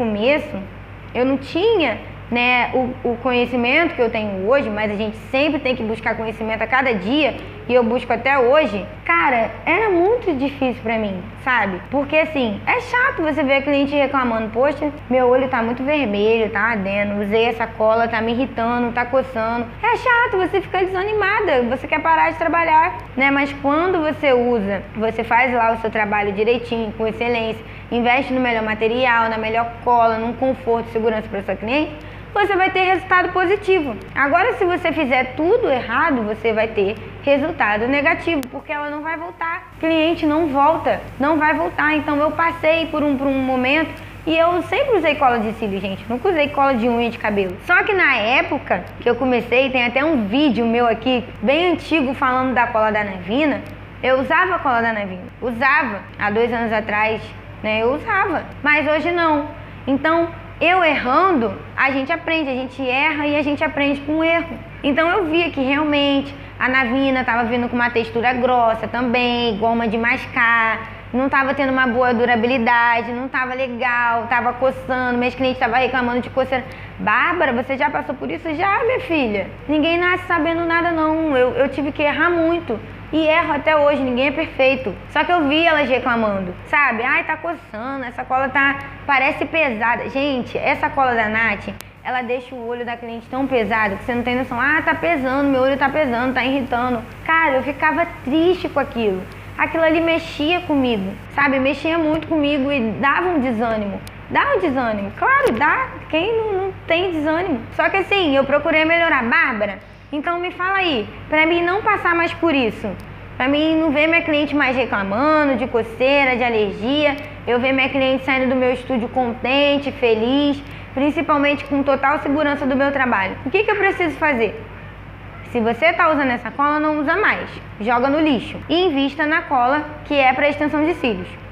começo, eu não tinha né, o, o, conhecimento que eu tenho hoje, mas a gente sempre tem que buscar conhecimento a cada dia e eu busco até hoje. Cara, era muito difícil para mim, sabe? Porque assim, é chato você ver a cliente reclamando: Poxa, meu olho tá muito vermelho, tá ardendo, usei essa cola, tá me irritando, tá coçando. É chato, você fica desanimada, você quer parar de trabalhar, né? Mas quando você usa, você faz lá o seu trabalho direitinho, com excelência, investe no melhor material, na melhor cola, num conforto e segurança para sua cliente você vai ter resultado positivo. Agora, se você fizer tudo errado, você vai ter resultado negativo, porque ela não vai voltar. O cliente não volta, não vai voltar. Então, eu passei por um, por um momento e eu sempre usei cola de cílio, gente. Nunca usei cola de unha de cabelo. Só que na época que eu comecei, tem até um vídeo meu aqui, bem antigo, falando da cola da Nevina. Eu usava a cola da Nevina. Usava. Há dois anos atrás, né? Eu usava. Mas hoje não. Então, eu errando, a gente aprende, a gente erra e a gente aprende com o erro. Então eu via que realmente a navina estava vindo com uma textura grossa também, uma de mascar, não estava tendo uma boa durabilidade, não estava legal, estava coçando, meus clientes estavam reclamando de coceira. Bárbara, você já passou por isso? Já, minha filha. Ninguém nasce sabendo nada, não. Eu, eu tive que errar muito. E erro até hoje, ninguém é perfeito. Só que eu vi elas reclamando, sabe? Ai, tá coçando, essa cola tá. parece pesada. Gente, essa cola da Nath, ela deixa o olho da cliente tão pesado que você não tem noção. Ah, tá pesando, meu olho tá pesando, tá irritando. Cara, eu ficava triste com aquilo. Aquilo ali mexia comigo, sabe? Mexia muito comigo e dava um desânimo. Dá um desânimo, claro, dá. Quem não, não tem desânimo? Só que assim, eu procurei melhorar. Bárbara, então me fala aí, para mim não passar mais por isso. Para mim não ver minha cliente mais reclamando de coceira, de alergia, eu ver minha cliente saindo do meu estúdio contente, feliz, principalmente com total segurança do meu trabalho. O que, que eu preciso fazer? Se você está usando essa cola, não usa mais. Joga no lixo. E invista na cola que é para extensão de cílios.